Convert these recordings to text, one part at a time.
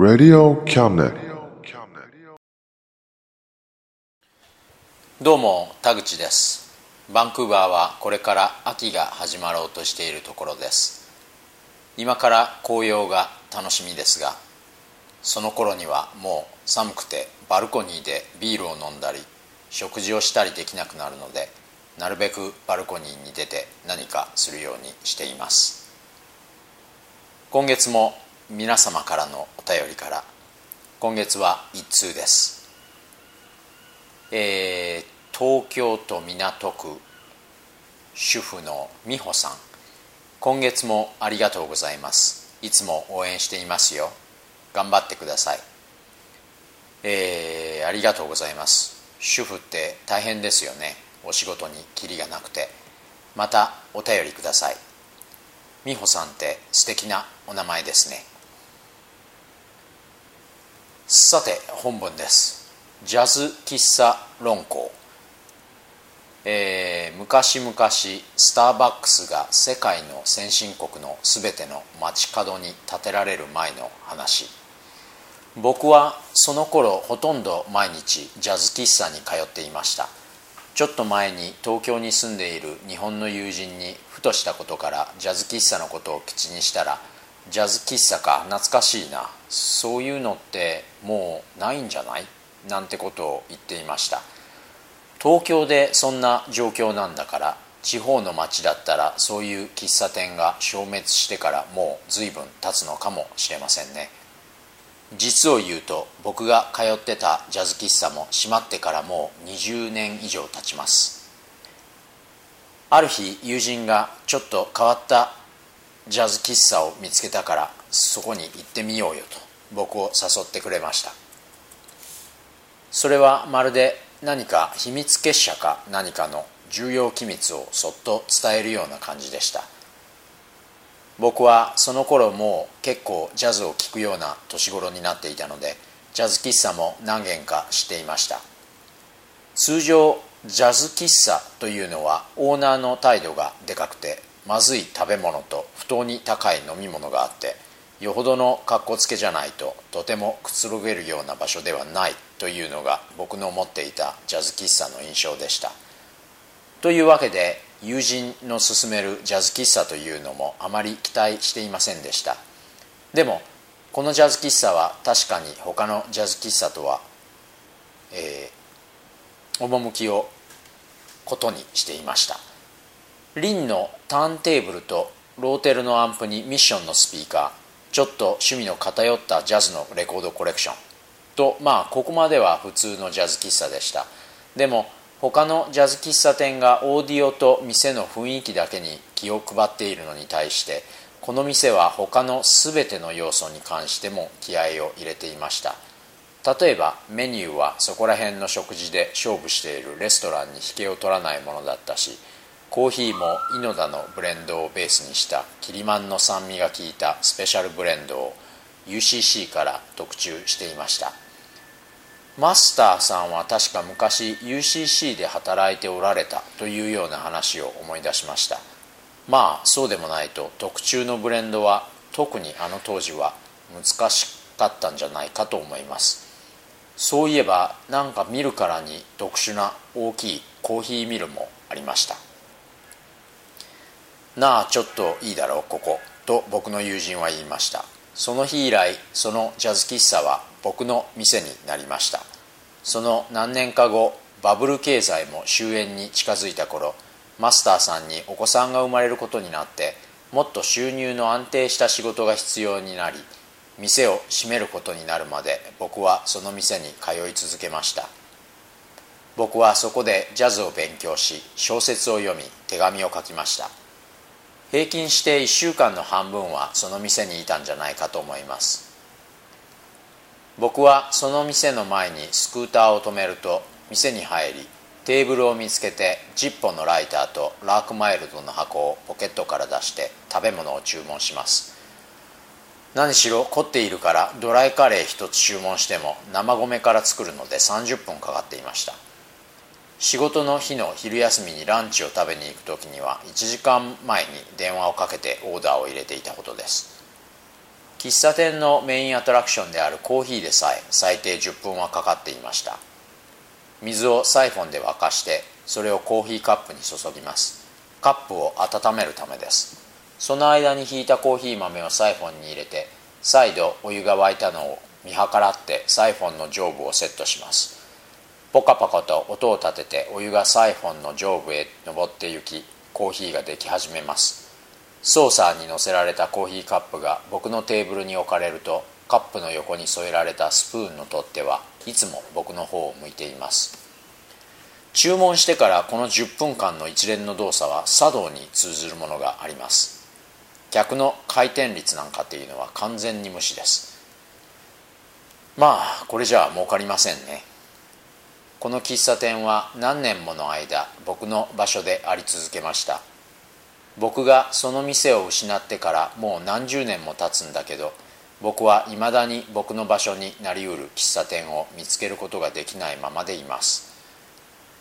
Radio Cabinet. どうも田口です。バンクーバーはこれから秋が始まろうとしているところです。今から紅葉が楽しみですがその頃にはもう寒くてバルコニーでビールを飲んだり食事をしたりできなくなるのでなるべくバルコニーに出て何かするようにしています。今月も皆様からのお便りから今月は一通です。えー東京都港区主婦の美穂さん。今月もありがとうございます。いつも応援していますよ。頑張ってください。えー、ありがとうございます。主婦って大変ですよね。お仕事にキリがなくて。またお便りください。美穂さんって素敵なお名前ですね。さて本文です。ジャズ喫茶論考。えー、昔々スターバックスが世界の先進国の全ての街角に建てられる前の話。僕はその頃ほとんど毎日ジャズ喫茶に通っていました。ちょっと前に東京に住んでいる日本の友人にふとしたことからジャズ喫茶のことを口にしたらジャズ喫茶か。懐かしいな。そういうのってもうないんじゃない？なんてことを言っていました。東京でそんな状況なんだから地方の町だったらそういう喫茶店が消滅してからもう随分経つのかもしれませんね。実を言うと僕が通ってたジャズ喫茶も閉まってからもう20年以上経ちます。ある日友人がちょっと変わったジャズ喫茶を見つけたからそこに行ってみようよと僕を誘ってくれました。それはまるで何か秘密結社か何かの重要機密をそっと伝えるような感じでした。僕はその頃もう結構ジャズを聴くような年頃になっていたのでジャズ喫茶も何軒か知っていました。通常ジャズ喫茶というのはオーナーの態度がでかくてまずい食べ物と不当に高い飲み物があってよほどの格好つけじゃないととてもくつろげるような場所ではないというのが僕の持っていたジャズ喫茶の印象でした。というわけで友人の勧めるジャズ喫茶というのもあまり期待していませんでした。でもこのジャズ喫茶は確かに他のジャズ喫茶とは、えー、趣をことにしていました。リンのターンテーブルとローテルのアンプにミッションのスピーカーちょっと趣味の偏ったジャズのレコードコレクション。とまあここまでは普通のジャズ喫茶でした。でも他のジャズ喫茶店がオーディオと店の雰囲気だけに気を配っているのに対してこの店は他の全ての要素に関しても気合を入れていました。例えばメニューはそこら辺の食事で勝負しているレストランに引けを取らないものだったしコーヒーもイノダのブレンドをベースにしたキリマンの酸味が効いたスペシャルブレンドを UCC から特注していましたマスターさんは確か昔 UCC で働いておられたというような話を思い出しました。まあそうでもないと特注のブレンドは特にあの当時は難しかったんじゃないかと思います。そういえばなんか見るからに特殊な大きいコーヒーミルもありました。なあちょっといいだろうここと僕の友人は言いました。その日以来そのジャズ喫茶は僕の店になりました。その何年か後バブル経済も終焉に近づいた頃マスターさんにお子さんが生まれることになってもっと収入の安定した仕事が必要になり店を閉めることになるまで僕はその店に通い続けました。僕はそこでジャズを勉強し小説を読み手紙を書きました。平均して1週間の半分はその店にいたんじゃないかと思います。僕はその店の前にスクーターを止めると店に入りテーブルを見つけてジッポのライターとラークマイルドの箱をポケットから出して食べ物を注文します。何しろ凝っているからドライカレー1つ注文しても生米から作るので30分かかっていました。仕事の日の昼休みにランチを食べに行く時には1時間前に電話をかけてオーダーを入れていたことです。喫茶店のメインアトラクションであるコーヒーでさえ最低10分はかかっていました。水をサイフォンで沸かしてそれをコーヒーカップに注ぎます。カップを温めるためです。その間にひいたコーヒー豆をサイフォンに入れて再度お湯が沸いたのを見計らってサイフォンの上部をセットします。ポカポカと音を立ててお湯がサイフォンの上部へ登って行きコーヒーができ始めます。ソーサーに乗せられたコーヒーカップが僕のテーブルに置かれるとカップの横に添えられたスプーンの取っ手はいつも僕の方を向いています。注文してからこの10分間の一連の動作は茶道に通ずるものがあります。客の回転率なんかっていうのは完全に無視です。まあこれじゃあ儲かりませんね。この喫茶店は何年もの間僕の場所であり続けました。僕がその店を失ってからもう何十年も経つんだけど僕はいまだに僕の場所になりうる喫茶店を見つけることができないままでいます。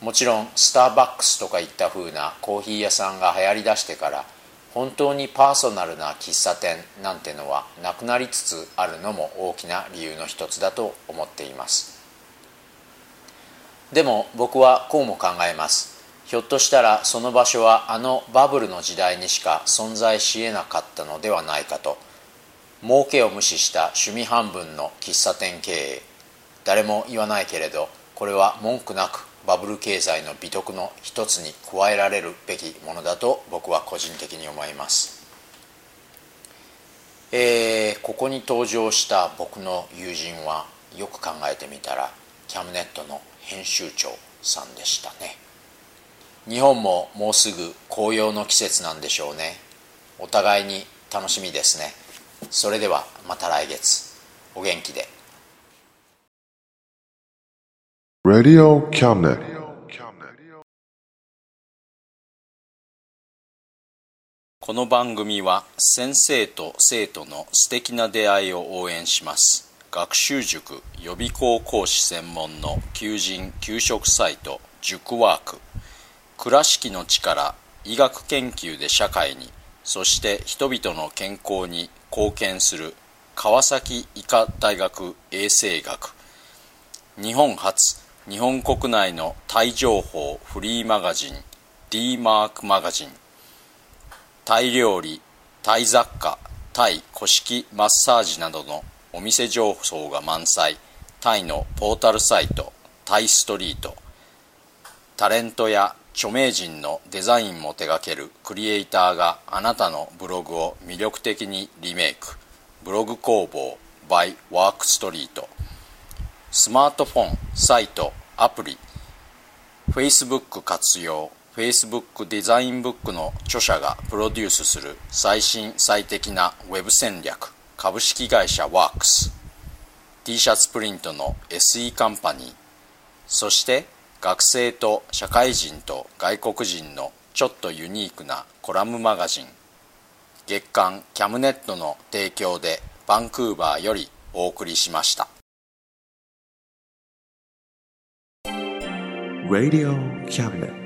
もちろんスターバックスとかいった風なコーヒー屋さんが流行りだしてから本当にパーソナルな喫茶店なんてのはなくなりつつあるのも大きな理由の一つだと思っています。でも僕はこうも考えます。ひょっとしたらその場所はあのバブルの時代にしか存在しえなかったのではないかと。儲けを無視した趣味半分の喫茶店経営。誰も言わないけれどこれは文句なくバブル経済の美徳の一つに加えられるべきものだと僕は個人的に思います、えー、ここに登場した僕の友人はよく考えてみたらキャムネットの編集長さんでしたね。日本ももうすぐ紅葉の季節なんでしょうね。お互いに楽しみですね。それではまた来月。お元気で。Radio Cabinet. この番組は先生と生徒の素敵な出会いを応援します学習塾予備校講師専門の求人・給食サイト塾ワーク。倉敷の力医学研究で社会にそして人々の健康に貢献する川崎医科大学衛生学。日本初日本国内のタイ情報フリーマガジン D マークマガジン。タイ料理タイ雑貨タイ古式マッサージなどのお店情報が満載。タイのポータルサイトタイストリート。タレントや著名人のデザインも手掛けるクリエイターがあなたのブログを魅力的にリメイク。ブログ工房 by ワークストリートスマートフォン、サイト、アプリ。Facebook 活用。Facebook デザインブックの著者がプロデュースする最新最適な Web 戦略。株式会社ワークス。T シャツプリントの SE カンパニー。そして学生と社会人と外国人のちょっとユニークなコラムマガジン。月刊キャムネットの提供でバンクーバーよりお送りしました。Radio Cabinet.